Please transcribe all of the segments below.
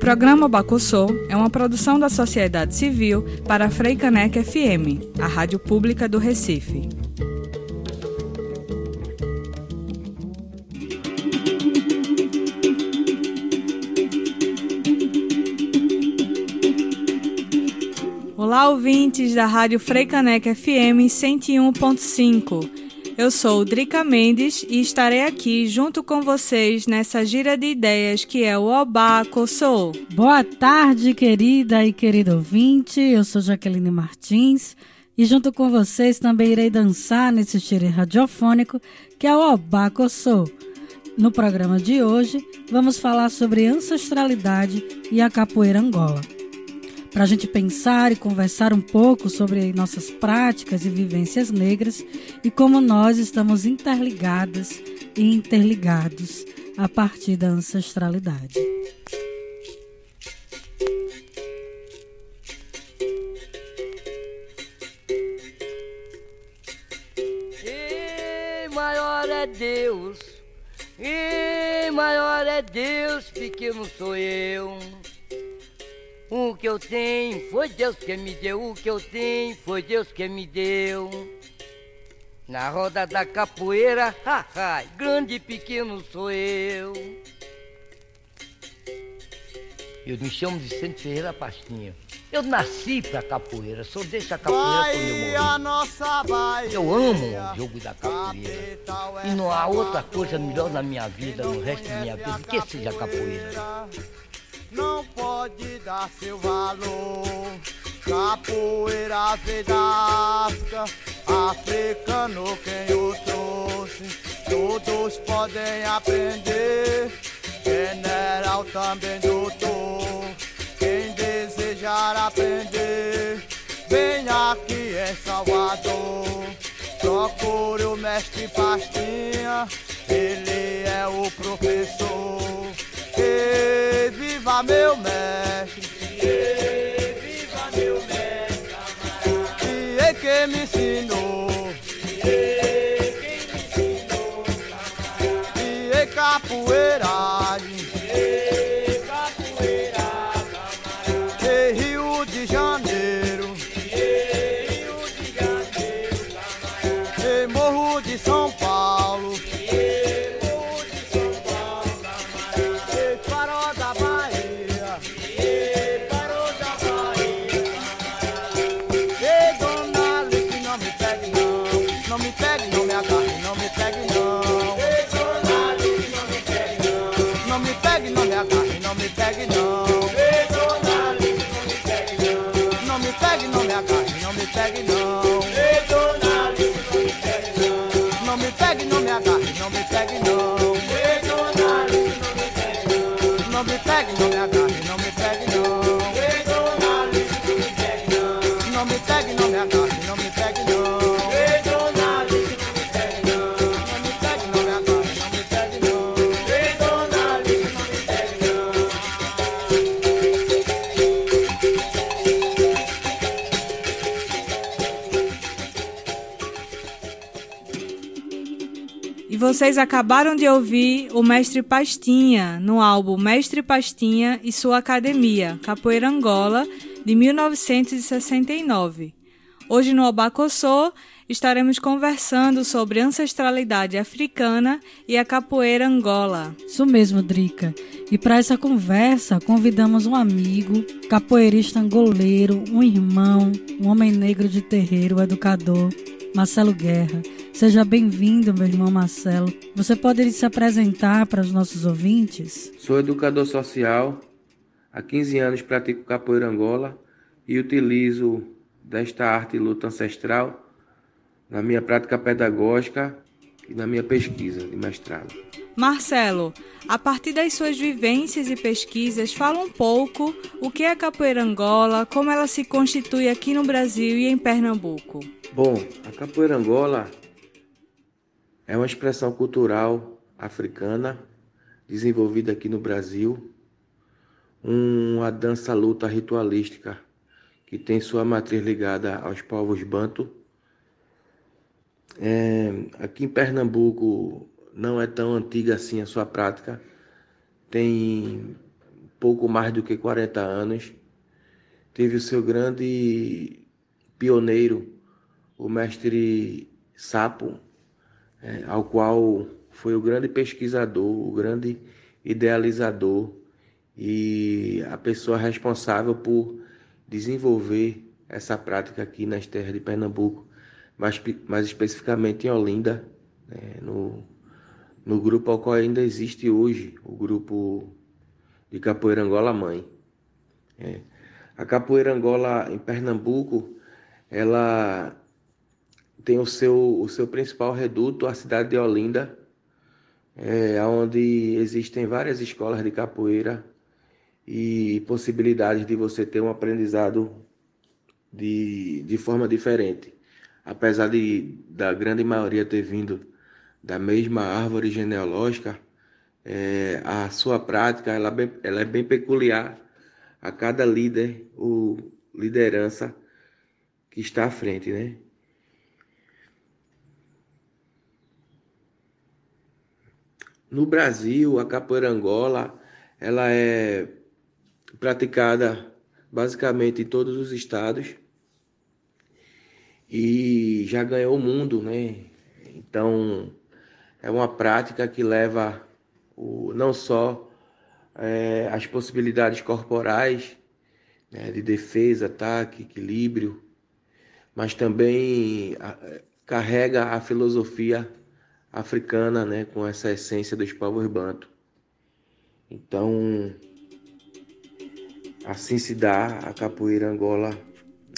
Programa Bacossô é uma produção da sociedade civil para a Freicaneca FM, a rádio pública do Recife. Olá, ouvintes da Rádio Freicaneca FM 101.5. Eu sou Drica Mendes e estarei aqui junto com vocês nessa gira de ideias que é o Obá Coçou. Boa tarde, querida e querido ouvinte. Eu sou Jaqueline Martins e junto com vocês também irei dançar nesse estilo radiofônico que é o Obá Coçou. No programa de hoje, vamos falar sobre ancestralidade e a capoeira Angola para a gente pensar e conversar um pouco sobre nossas práticas e vivências negras e como nós estamos interligadas e interligados a partir da ancestralidade. E maior é Deus, e maior é Deus, pequeno sou eu. O que eu tenho foi Deus que me deu, o que eu tenho foi Deus que me deu. Na roda da capoeira, haha, grande e pequeno sou eu. Eu me chamo Vicente Ferreira Pastinha. Eu nasci pra capoeira, só deixo a capoeira quando eu morrer. Eu amo o jogo da capoeira. E não há outra coisa melhor na minha vida, no resto da minha vida, que seja a capoeira não pode dar seu valor. Capoeira veio da África, africano quem eu trouxe. Todos podem aprender, general também doutor. Quem desejar aprender, vem aqui em Salvador. Procure o mestre Pastinha, ele é o professor. E viva meu mestre, e viva meu mestre. E é que me ensinou, e quem me ensinou. E é Vocês acabaram de ouvir o Mestre Pastinha no álbum Mestre Pastinha e sua Academia, Capoeira Angola, de 1969. Hoje no Obacossô estaremos conversando sobre ancestralidade africana e a capoeira Angola. Isso mesmo, Drica. E para essa conversa, convidamos um amigo, capoeirista angoleiro, um irmão, um homem negro de terreiro, educador, Marcelo Guerra. Seja bem-vindo, meu irmão Marcelo. Você pode se apresentar para os nossos ouvintes? Sou educador social. Há 15 anos pratico capoeira Angola e utilizo desta arte e luta ancestral na minha prática pedagógica e na minha pesquisa de mestrado. Marcelo, a partir das suas vivências e pesquisas, fala um pouco o que é a capoeira Angola, como ela se constitui aqui no Brasil e em Pernambuco. Bom, a capoeira Angola é uma expressão cultural africana desenvolvida aqui no Brasil, uma dança luta ritualística que tem sua matriz ligada aos povos banto. É, aqui em Pernambuco não é tão antiga assim a sua prática, tem pouco mais do que 40 anos. Teve o seu grande pioneiro, o mestre Sapo, é, ao qual foi o grande pesquisador, o grande idealizador e a pessoa responsável por desenvolver essa prática aqui nas terras de Pernambuco, mais, mais especificamente em Olinda, né, no, no grupo ao qual ainda existe hoje, o grupo de Capoeira Angola Mãe. É. A Capoeira Angola em Pernambuco, ela tem o seu, o seu principal reduto, a cidade de Olinda, é, onde existem várias escolas de capoeira e possibilidades de você ter um aprendizado de, de forma diferente. Apesar de da grande maioria ter vindo da mesma árvore genealógica, é, a sua prática ela, ela é bem peculiar a cada líder ou liderança que está à frente, né? No Brasil, a capoeira angola, ela é praticada basicamente em todos os estados e já ganhou o mundo, né? Então, é uma prática que leva o, não só é, as possibilidades corporais né, de defesa, ataque, equilíbrio, mas também a, carrega a filosofia africana, né, com essa essência dos povos banto. Então, assim se dá a capoeira Angola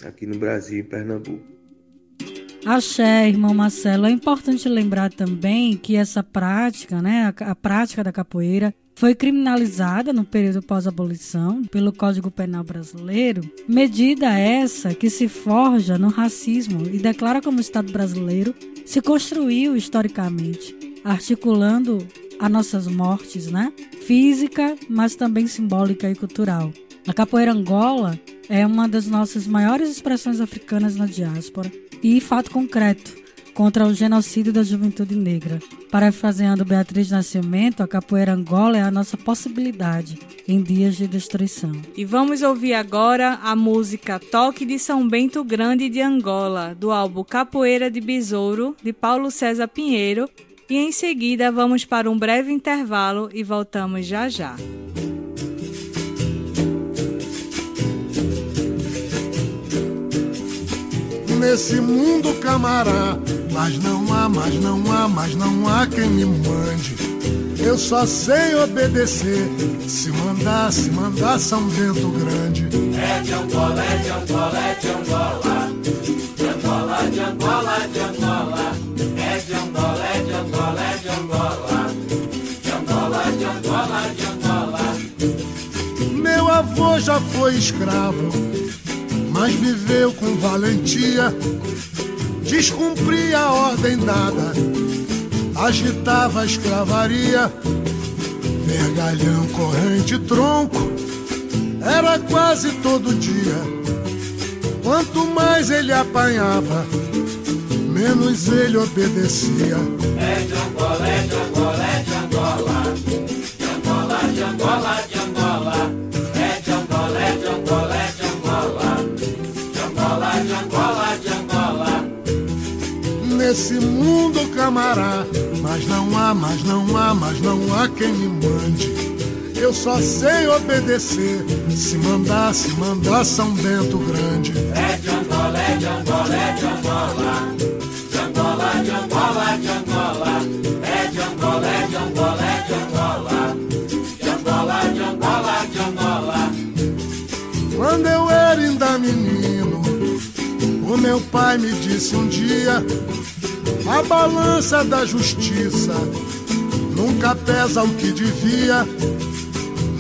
aqui no Brasil e Pernambuco. Axé, irmão Marcelo. É importante lembrar também que essa prática, né, a, a prática da capoeira, foi criminalizada no período pós-abolição pelo Código Penal Brasileiro, medida essa que se forja no racismo e declara como o Estado brasileiro se construiu historicamente, articulando a nossas mortes, né? Física, mas também simbólica e cultural. A capoeira Angola é uma das nossas maiores expressões africanas na diáspora e fato concreto contra o genocídio da juventude negra. Parafraseando Beatriz Nascimento, a capoeira Angola é a nossa possibilidade em dias de destruição. E vamos ouvir agora a música Toque de São Bento Grande de Angola, do álbum Capoeira de Besouro, de Paulo César Pinheiro. E em seguida vamos para um breve intervalo e voltamos já já. Nesse mundo camará. Mas não há, mas não há, mas não há quem me mande. Eu só sei obedecer. Se mandar, se mandar São Bento Grande. É de Angola, é de Angola, é de Angola. De Angola, de Angola, de Angola. É de Angola, é de Angola, é de Angola. De Angola, de Angola, de Angola. Meu avô já foi escravo mas viveu com valentia, descumpria a ordem dada, agitava a escravaria, vergalhão, corrente, tronco, era quase todo dia. Quanto mais ele apanhava, menos ele obedecia. É de Angola, nesse mundo camará. Mas não há, mas não há, mas não há quem me mande. Eu só sei obedecer. Se mandar, se mandar São Bento Grande. É de Angola, é de Angola, é de Angola. De Angola, de Angola, de Angola. É de Angola, é de Angola, é de Angola. De Angola, de Angola, de Angola. Quando eu era ainda menino, o meu pai me disse um dia A balança da justiça nunca pesa o que devia.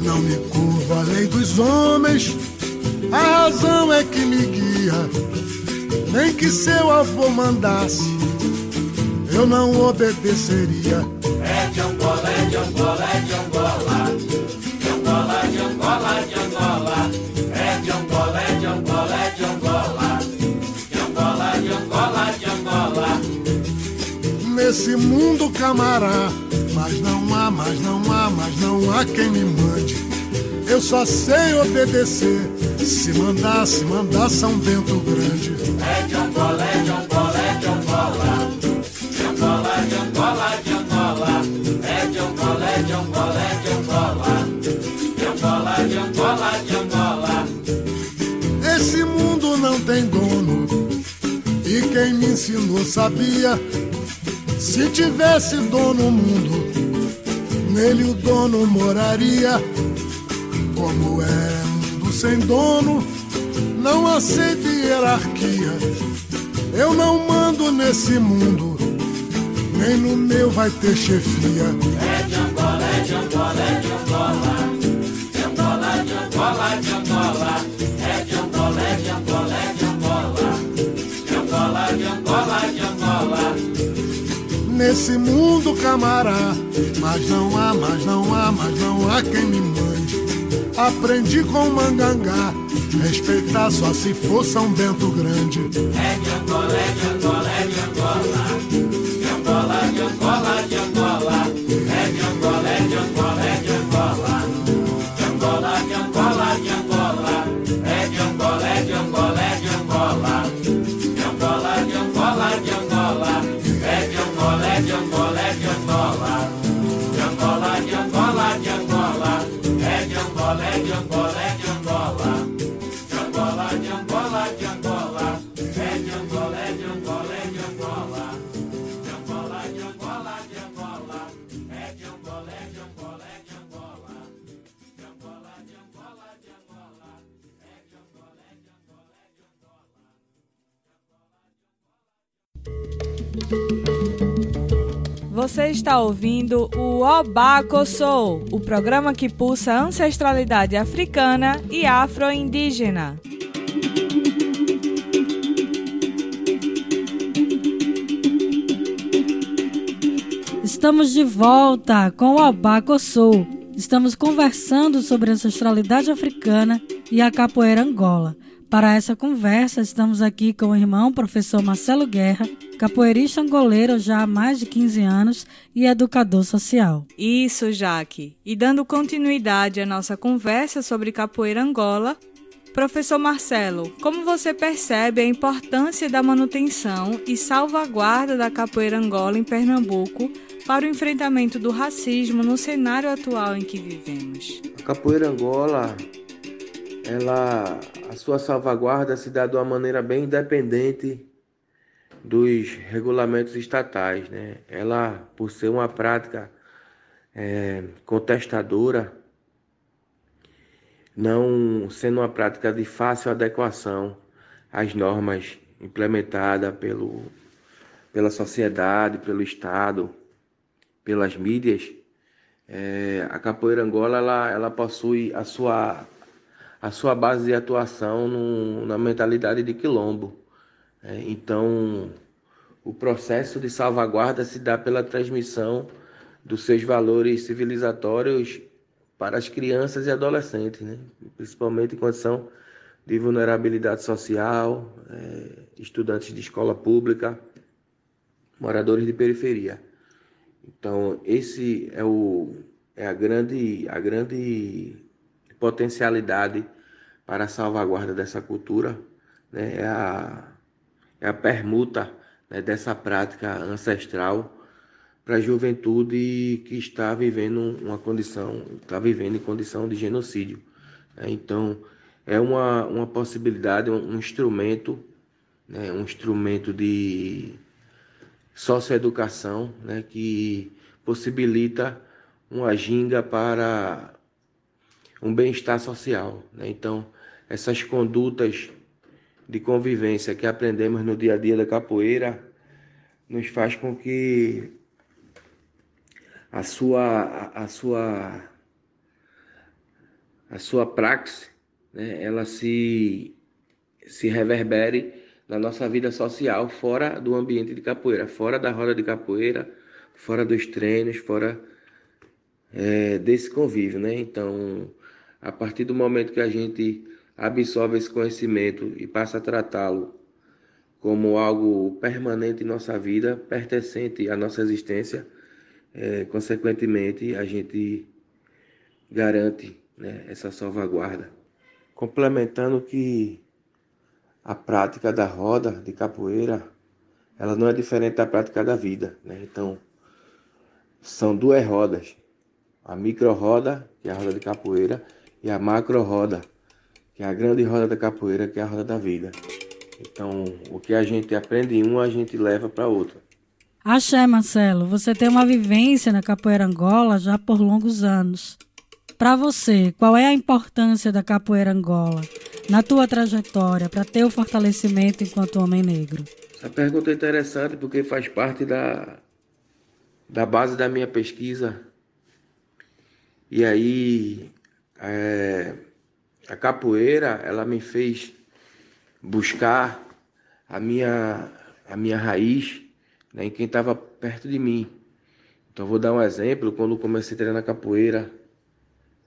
Não me curva a lei dos homens, a razão é que me guia. Nem que seu avô mandasse, eu não obedeceria. É de Angola, é de Angola, é de. Nesse mundo camará, mas não há, mas não há, mas não há quem me mande. Eu só sei obedecer. Se mandar, se mandar São Bento Grande. É de Angola, é de Angola, é de Angola. De Angola, de Angola, de Angola. É de Angola, é de Angola, é de Angola. De Angola, de Angola, de Angola. Esse mundo não tem dono. E quem me ensinou sabia. Se tivesse dono mundo, nele o dono moraria. Como é mundo sem dono, não aceito hierarquia. Eu não mando nesse mundo, nem no meu vai ter chefia. É de Angola, é de Angola, é de Angola. De Angola, de Angola, de Angola. É de Angola, é de Angola, é de Angola. Nesse mundo camará. Mas não há, mas não há, mas não há quem me mande. Aprendi com o mangangá, respeitar só se for São Bento Grande. É de Angola, é de Angola, é de Angola. De Angola, de Angola, Angola, é Você está ouvindo o Obaco Soul, o programa que pulsa ancestralidade africana e afro-indígena. Estamos de volta com o Obaco Soul. Estamos conversando sobre ancestralidade africana e a capoeira Angola. Para essa conversa, estamos aqui com o irmão professor Marcelo Guerra, capoeirista angoleiro já há mais de 15 anos e educador social. Isso, Jaque. E dando continuidade à nossa conversa sobre capoeira Angola, professor Marcelo, como você percebe a importância da manutenção e salvaguarda da capoeira Angola em Pernambuco para o enfrentamento do racismo no cenário atual em que vivemos? A capoeira Angola, ela, a sua salvaguarda se dá de uma maneira bem independente dos regulamentos estatais, né? Ela, por ser uma prática é, contestadora, não sendo uma prática de fácil adequação às normas implementadas pelo, pela sociedade, pelo Estado, pelas mídias, é, a capoeira Angola ela, ela possui a sua, a sua base de atuação no, na mentalidade de quilombo. É, então, o processo de salvaguarda se dá pela transmissão dos seus valores civilizatórios para as crianças e adolescentes, né? principalmente em condição de vulnerabilidade social, é, estudantes de escola pública, moradores de periferia. Então, esse é, o, é a, grande, a grande potencialidade para a salvaguarda dessa cultura, né? é, a, é a permuta né, dessa prática ancestral para a juventude que está vivendo uma condição, está vivendo em condição de genocídio. né? Então, é uma, uma possibilidade, um, um instrumento, né, um instrumento de socioeducação né, que possibilita uma ginga para um bem-estar social. né? Então, essas condutas de convivência que aprendemos no dia a dia da capoeira nos faz com que a sua a, a sua a sua praxe, né, ela se se reverbere na nossa vida social fora do ambiente de capoeira, fora da roda de capoeira, fora dos treinos, fora é, desse convívio, né? Então, a partir do momento que a gente absorve esse conhecimento e passa a tratá-lo como algo permanente em nossa vida, pertencente à nossa existência, é, consequentemente a gente garante né, essa salvaguarda. Complementando que a prática da roda de capoeira, ela não é diferente da prática da vida, né? Então, são duas rodas, a micro roda, que é a roda de capoeira, e a macro roda, que é a grande roda da capoeira, que é a roda da vida. Então, o que a gente aprende em uma, a gente leva para outra. Axé, Marcelo, você tem uma vivência na capoeira Angola já por longos anos. Para você, qual é a importância da capoeira Angola na tua trajetória para ter o fortalecimento enquanto homem negro? Essa pergunta é interessante porque faz parte da, da base da minha pesquisa. E aí, é, a capoeira, ela me fez buscar a minha, a minha raiz né, em quem estava perto de mim. Então, vou dar um exemplo. Quando comecei a treinar capoeira,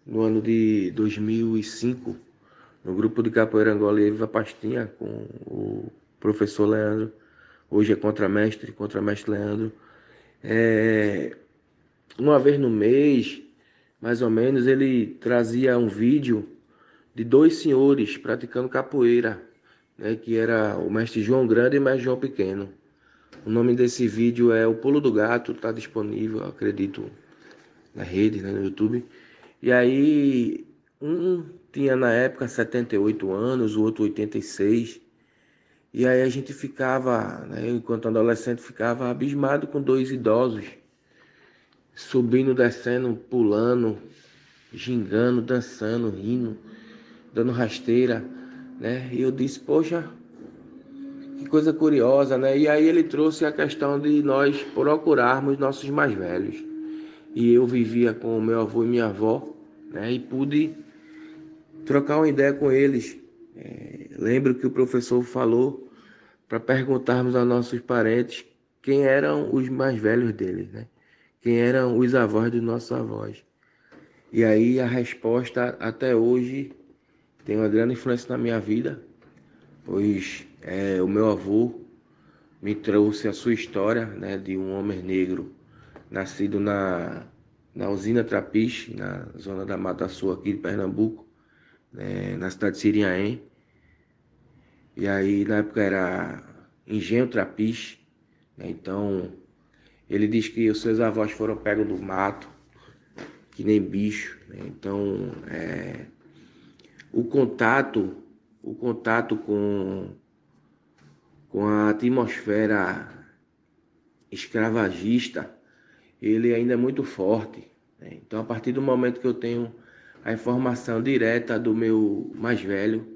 no ano de 2005, no grupo de capoeira Angola e Viva Pastinha, com o professor Leandro, hoje é contramestre, contramestre Leandro. É, uma vez no mês, mais ou menos, ele trazia um vídeo de dois senhores praticando capoeira, né, que era o mestre João Grande e o mestre João Pequeno. O nome desse vídeo é O Pulo do Gato, está disponível, acredito, na rede, né, no YouTube. E aí, um tinha na época 78 anos, o outro 86. E aí a gente ficava, né, enquanto adolescente, ficava abismado com dois idosos, subindo, descendo, pulando, gingando, dançando, rindo, dando rasteira, né? E eu disse, poxa, que coisa curiosa, né? E aí ele trouxe a questão de nós procurarmos nossos mais velhos. E eu vivia com o meu avô e minha avó, né? E pude trocar uma ideia com eles. É, lembro que o professor falou para perguntarmos aos nossos parentes quem eram os mais velhos deles, né? Quem eram os avós dos nossos avós. E aí a resposta até hoje tem uma grande influência na minha vida, pois é, o meu avô me trouxe a sua história né, de um homem negro nascido na, na usina Trapiche, na zona da Mata Sul aqui de Pernambuco, né, na cidade de Siriaém. E aí na época era Engenho Trapiche, né, então ele diz que os seus avós foram pegos do mato, que nem bicho. Né, então é, o contato, o contato com com a atmosfera escravagista, ele ainda é muito forte. Né? Então, a partir do momento que eu tenho a informação direta do meu mais velho,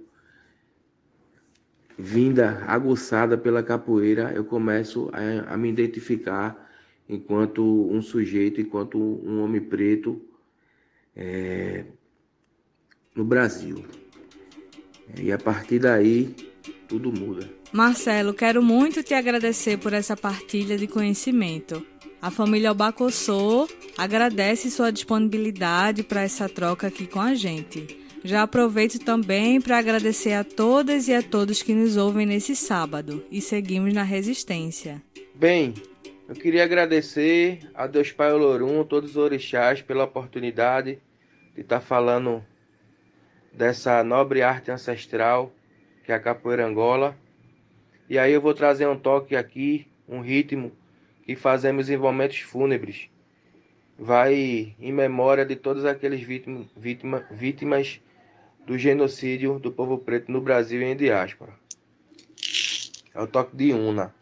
vinda aguçada pela capoeira, eu começo a, a me identificar enquanto um sujeito, enquanto um homem preto é, no Brasil. E a partir daí, tudo muda. Marcelo, quero muito te agradecer por essa partilha de conhecimento. A família Albacossô agradece sua disponibilidade para essa troca aqui com a gente. Já aproveito também para agradecer a todas e a todos que nos ouvem nesse sábado e seguimos na resistência. Bem, eu queria agradecer a Deus Pai Olorum, todos os orixás, pela oportunidade de estar falando dessa nobre arte ancestral que é a capoeira Angola. E aí eu vou trazer um toque aqui, um ritmo que fazemos em momentos fúnebres. Vai em memória de todas aqueles vítima, vítima, vítimas do genocídio do povo preto no Brasil e em diáspora. É o toque de Una.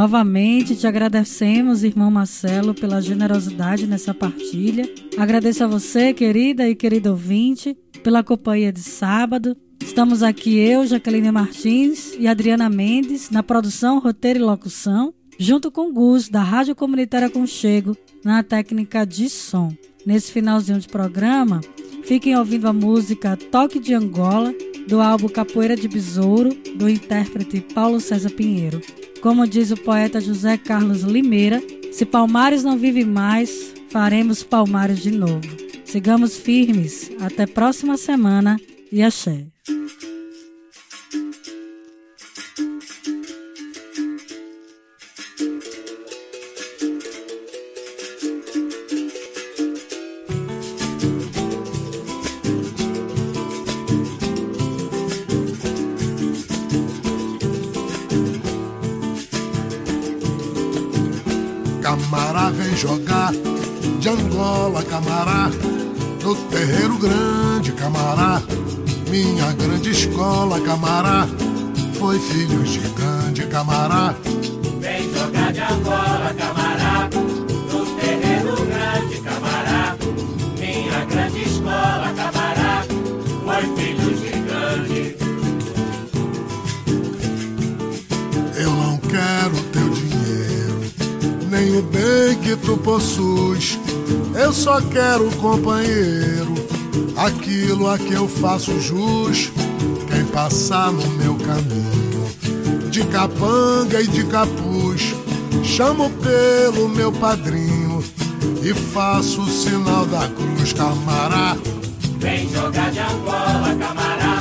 Novamente te agradecemos, irmão Marcelo, pela generosidade nessa partilha. Agradeço a você, querida e querido ouvinte, pela companhia de sábado. Estamos aqui eu, Jaqueline Martins e Adriana Mendes, na produção, roteiro e locução, junto com Gus, da Rádio Comunitária Conchego, na técnica de som. Nesse finalzinho de programa, fiquem ouvindo a música Toque de Angola, do álbum Capoeira de Besouro, do intérprete Paulo César Pinheiro. Como diz o poeta José Carlos Limeira, se Palmares não vive mais, faremos Palmares de novo. Sigamos firmes. Até próxima semana e axé. Terreiro grande, camará. Minha grande escola, camará, foi filho de grande camará. Vem jogar de Angola, camará, no terreno grande, camará. Minha grande escola, camará, foi filho gigante. Eu não quero teu dinheiro, nem o bem que tu possuis. Eu só quero companheiro, aquilo a que eu faço jus. Quem passar no meu caminho, de capanga e de capuz, chamo pelo meu padrinho e faço o sinal da cruz, camará. Vem jogar de Angola, camará,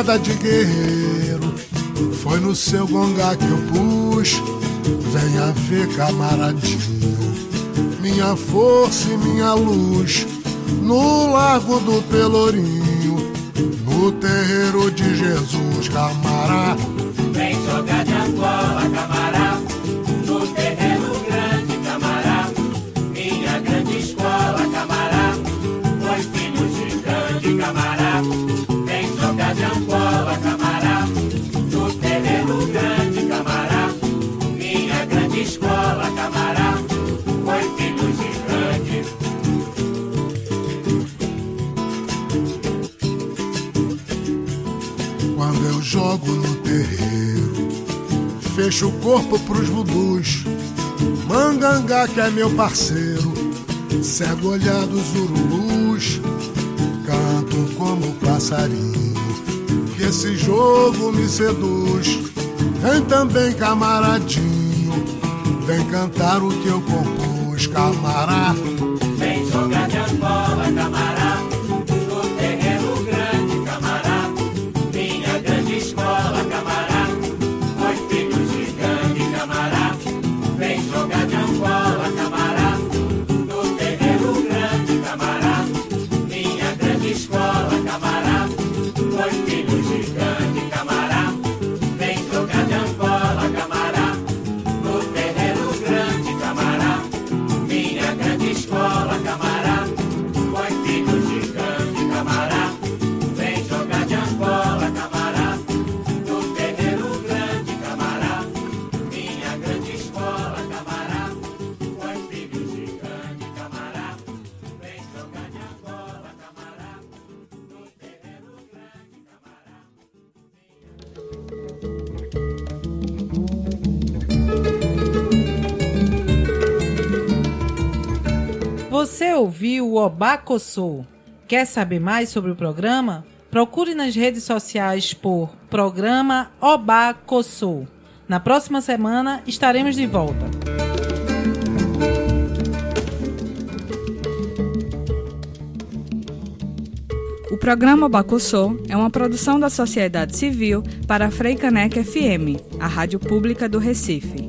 espada de guerreiro foi no seu gongá que eu pus. Venha ver, camaradinho, minha força e minha luz. No largo do Pelourinho, no terreiro de Jesus, camará. Corpo pros vudus. Mangangá que é meu parceiro, cego olhar dos ururus. Canto como passarinho, que esse jogo me seduz. Vem também, camaradinho, vem cantar o que eu compus, camará. Vem jogar de Angola, camará, Você ouviu o Obacossô? Quer saber mais sobre o programa? Procure nas redes sociais por Programa Obacossô. Na próxima semana estaremos de volta. O programa Bacussô é uma produção da sociedade civil para a Freicanec FM, a rádio pública do Recife.